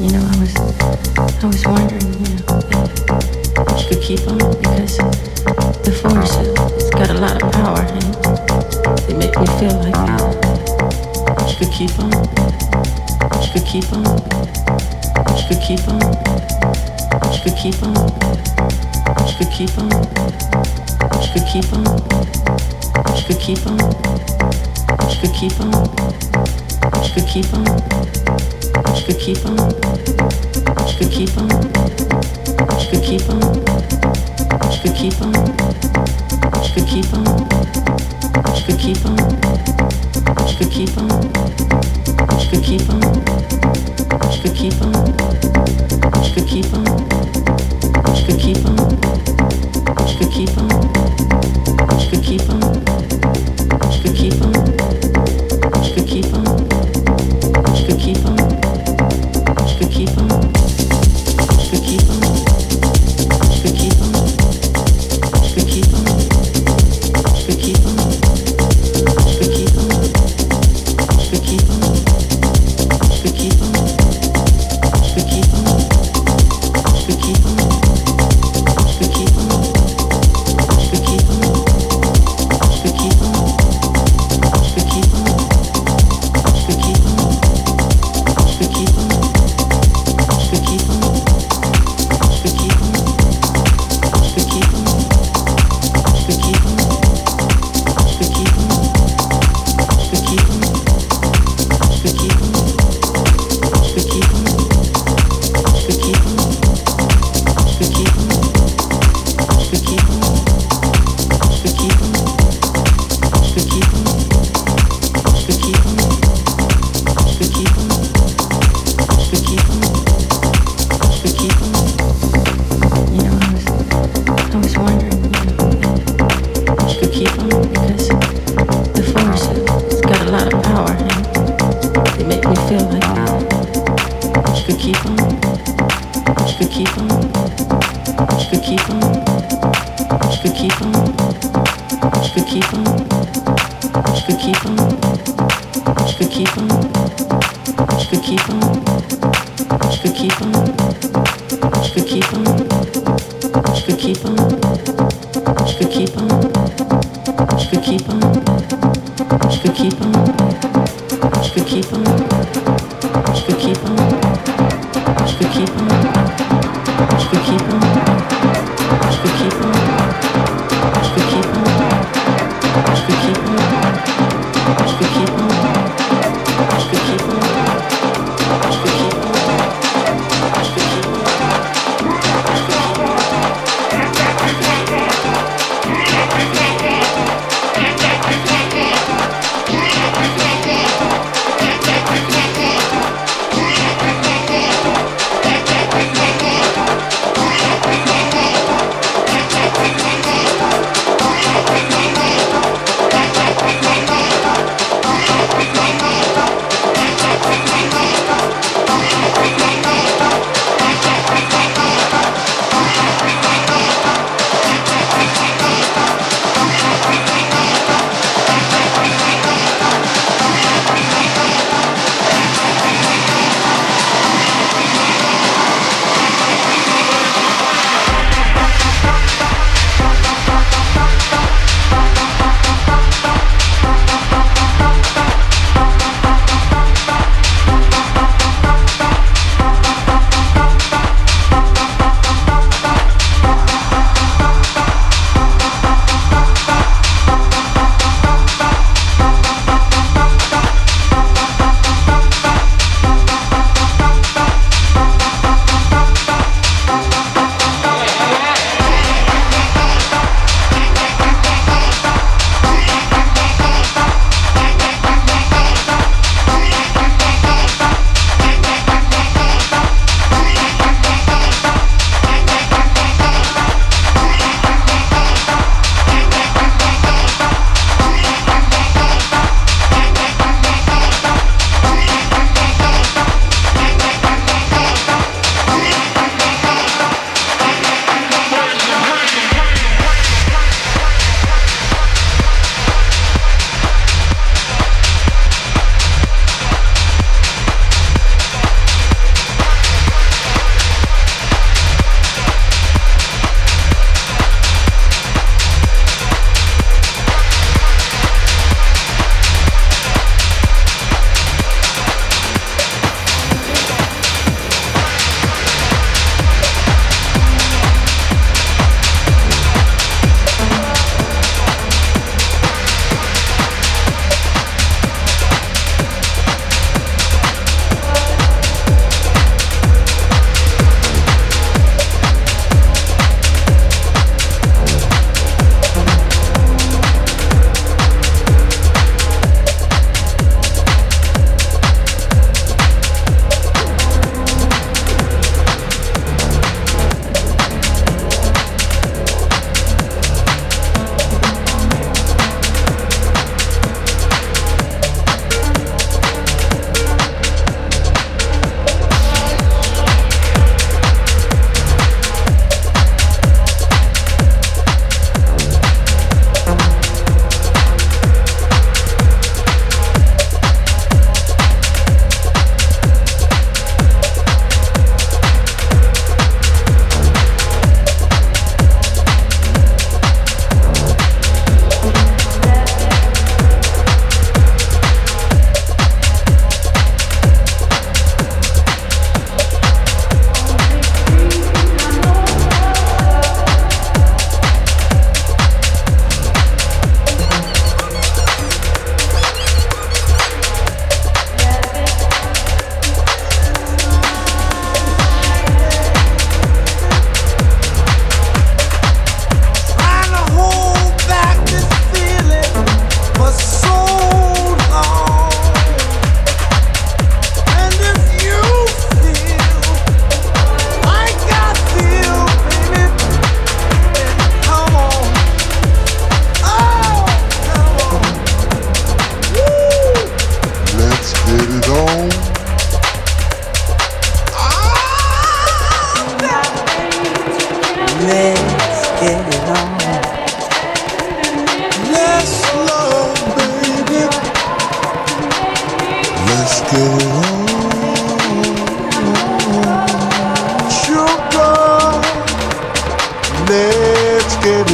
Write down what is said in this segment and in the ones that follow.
You know, I was, I was wondering, you know, if, if you could keep on because the force it's got a lot of power and it makes me feel like uh, you could keep on, you could keep on, you could keep on, you could keep on, you could keep on, you could keep on, you could keep on, you could keep on, you could keep on. You could keep on. You could keep on. You could keep on. You could keep on. You could keep on. You could keep on. You could keep on. You could keep on. You could keep on. You could keep on. You could keep on. You could keep on. You could keep on. You could keep on. You could keep on.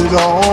goes on.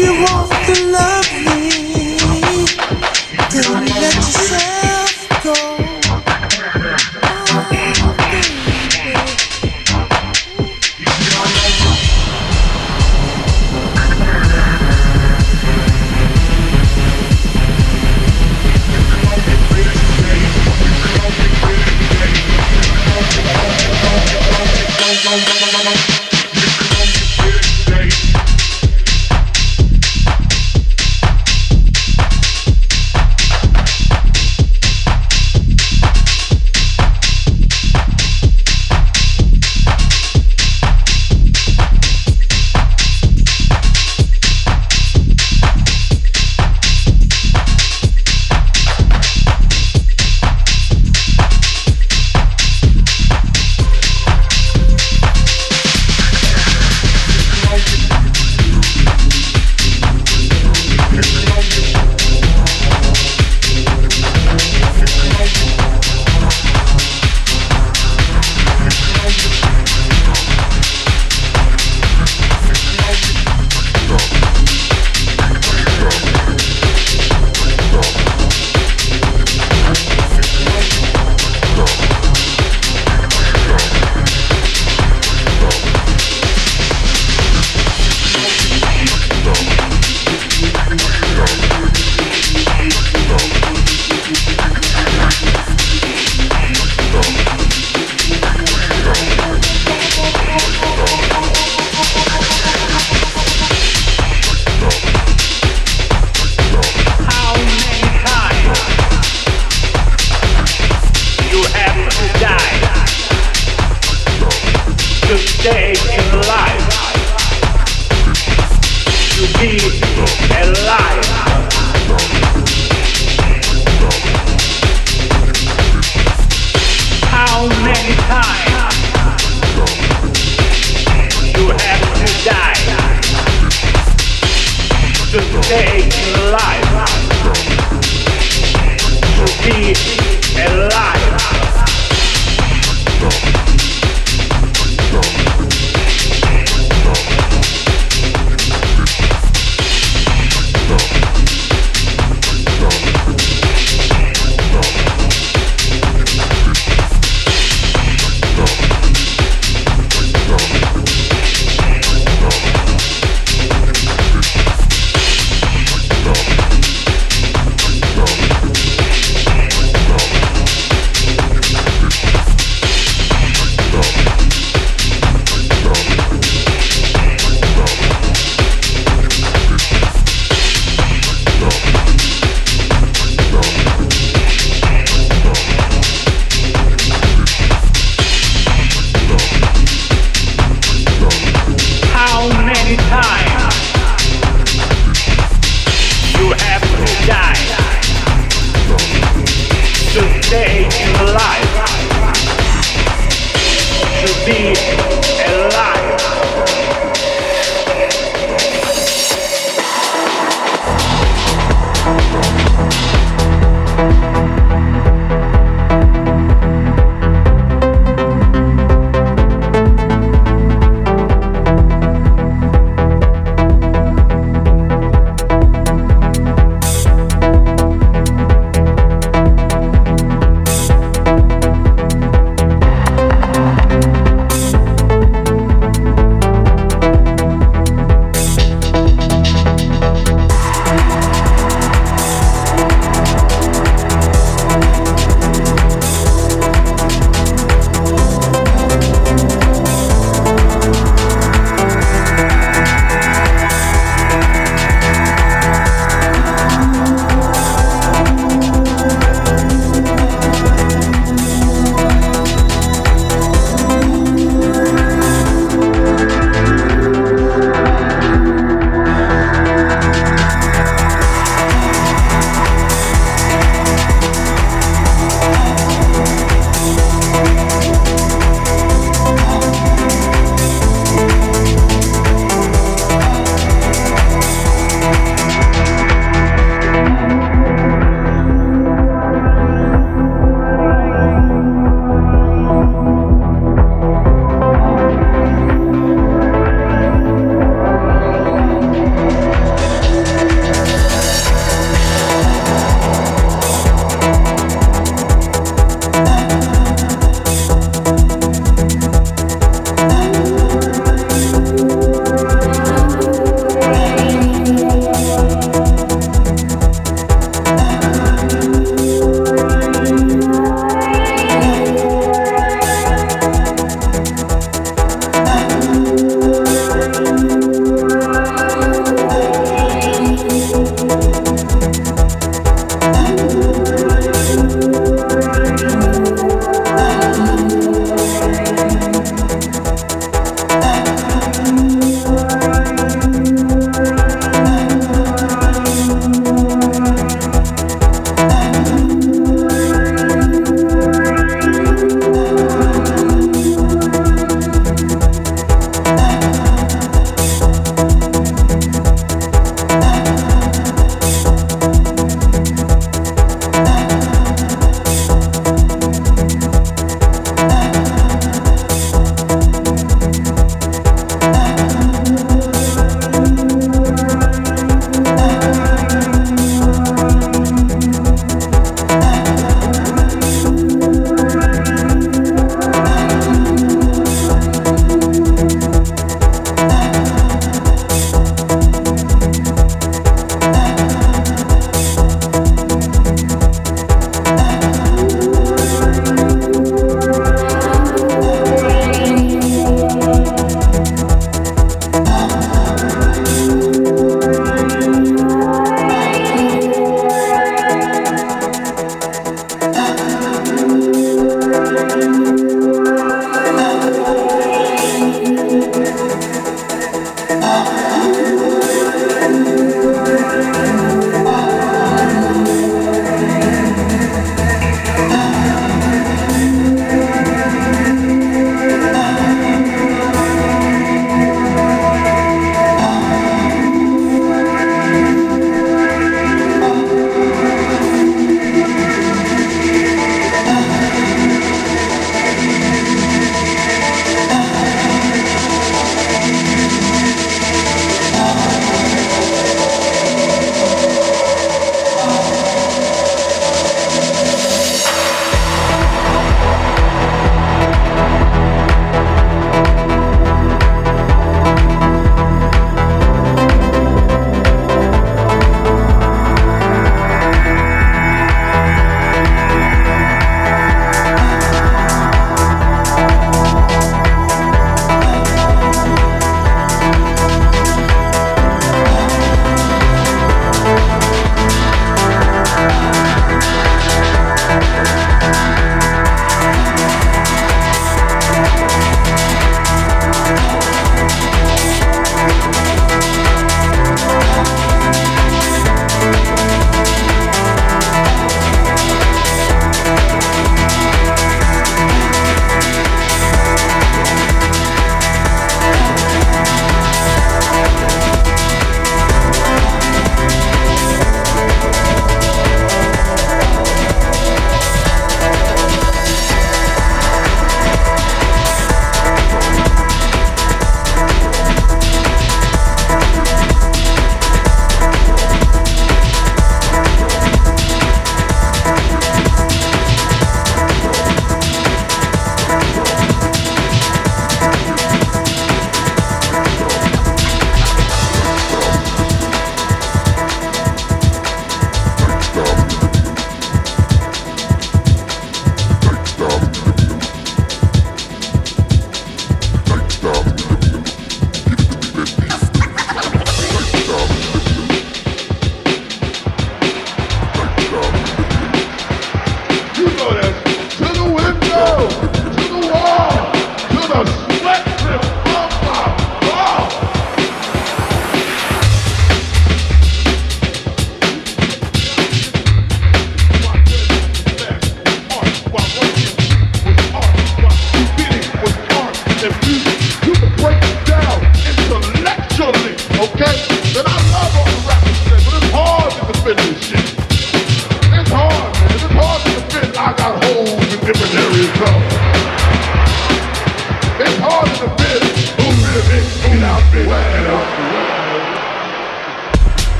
you want the love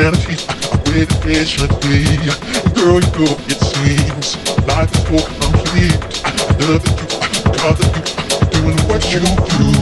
sanity the it should be. Girl, you go, it seems. Life is more complete. Love that you, I that you, doing what you do.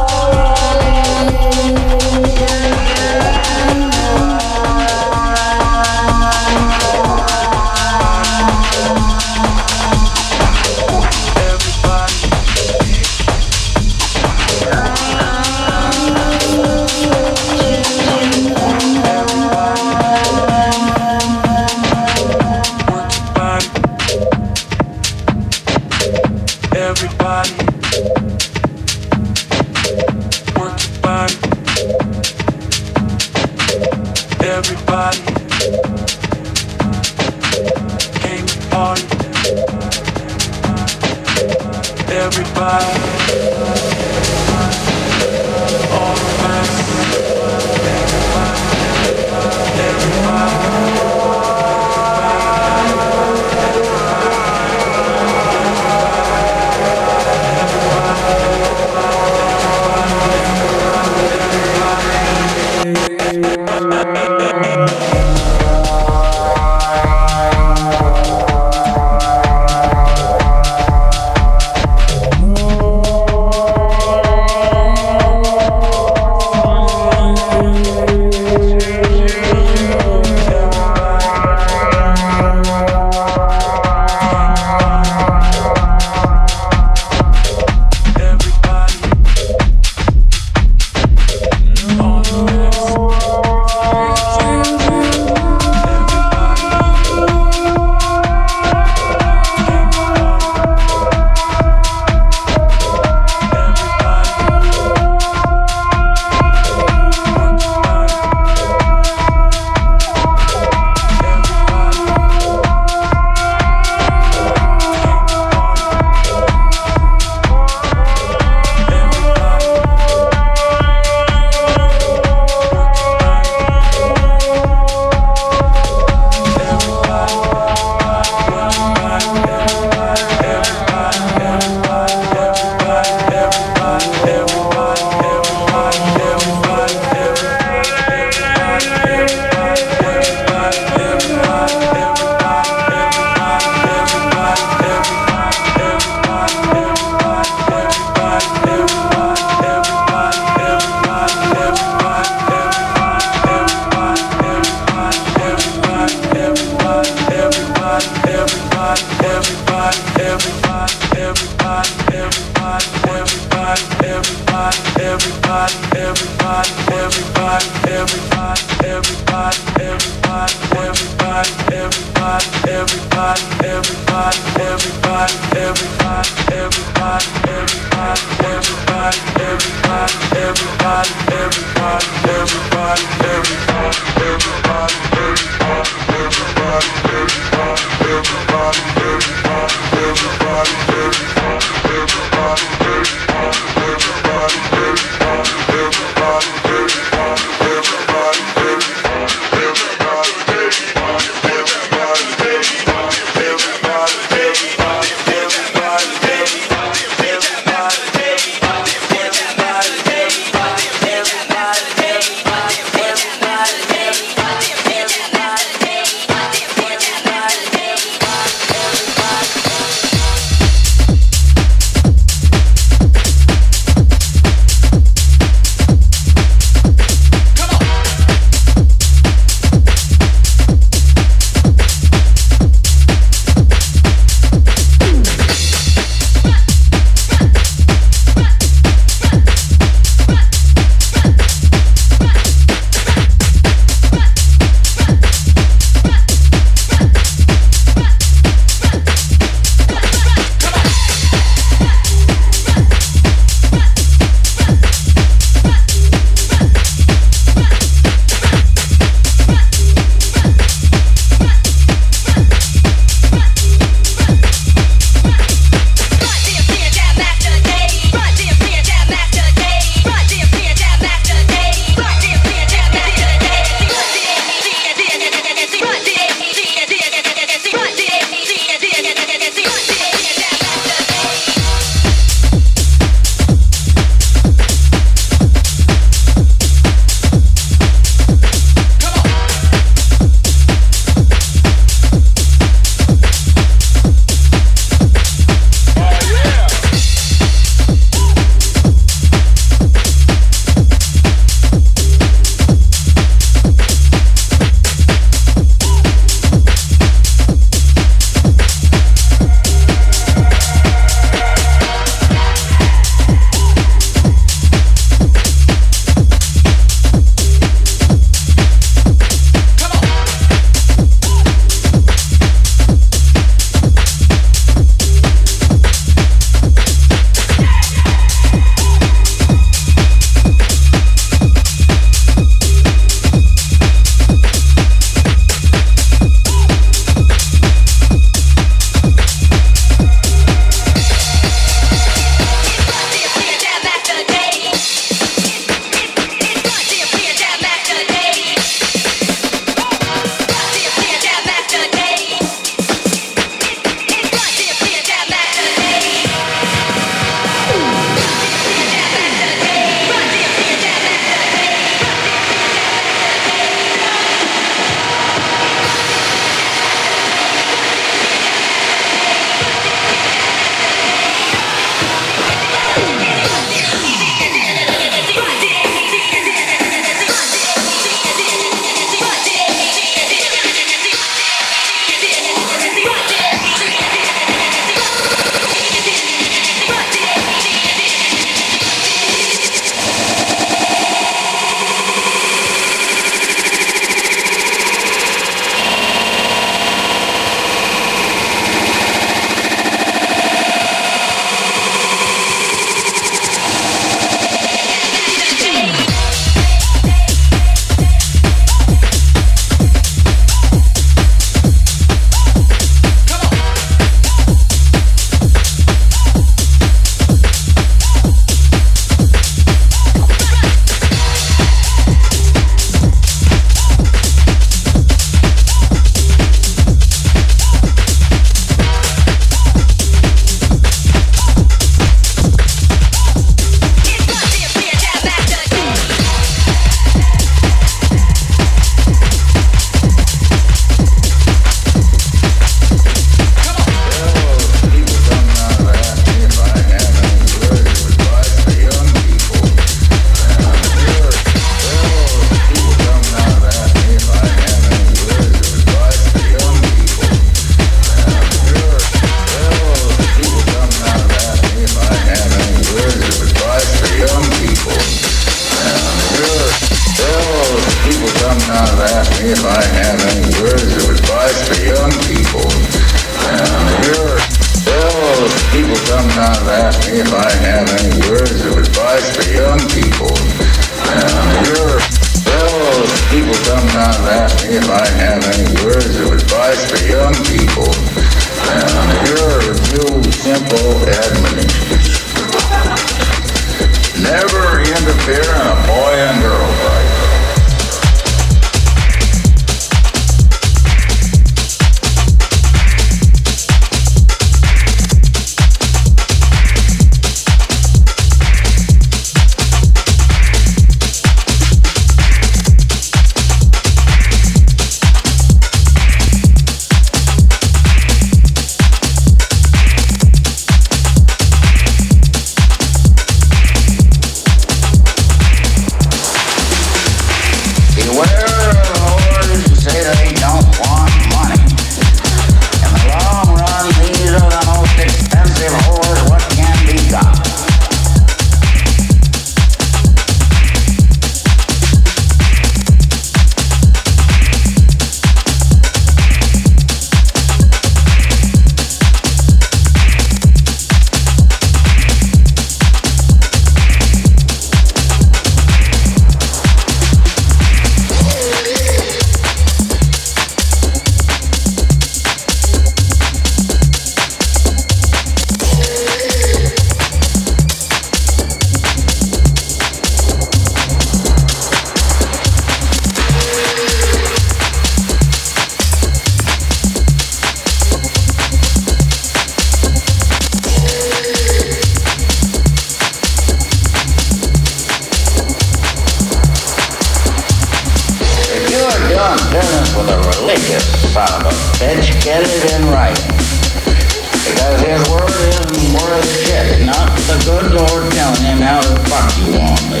the door telling him how the fuck you want me.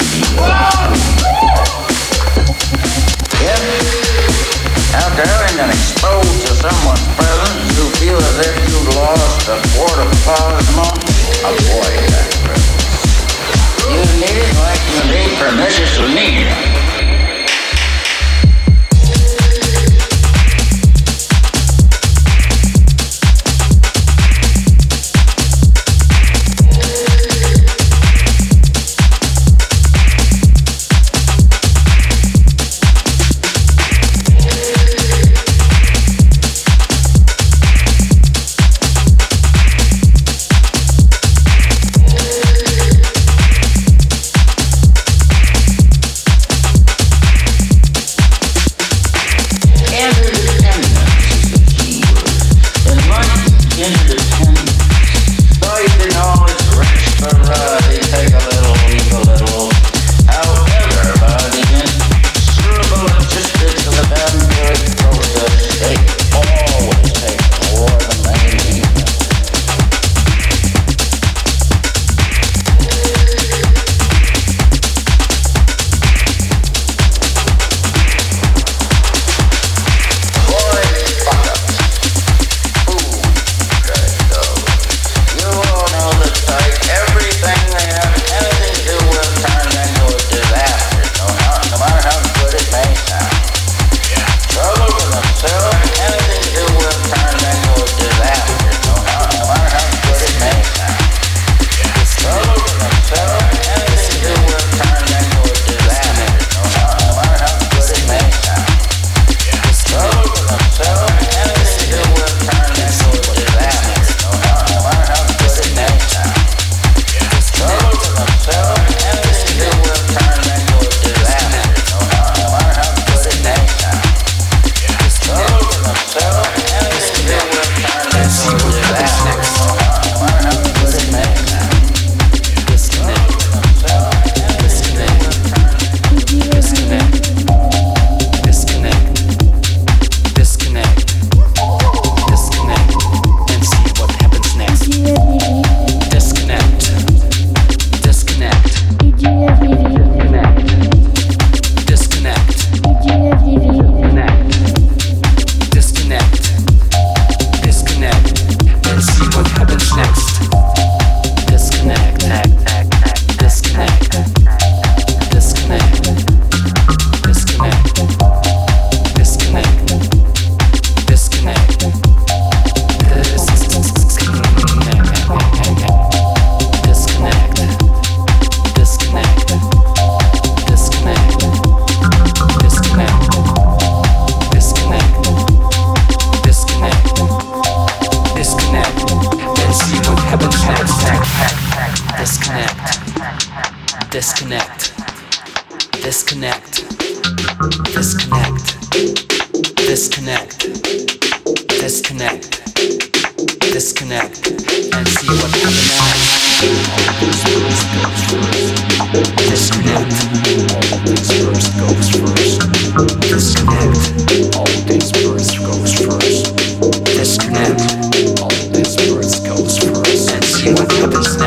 yep. Out there and then exposed to someone's presence, who feel as if you've lost a quarter plasma. Avoid that presence. You need it like you need pernicious needle. Dios.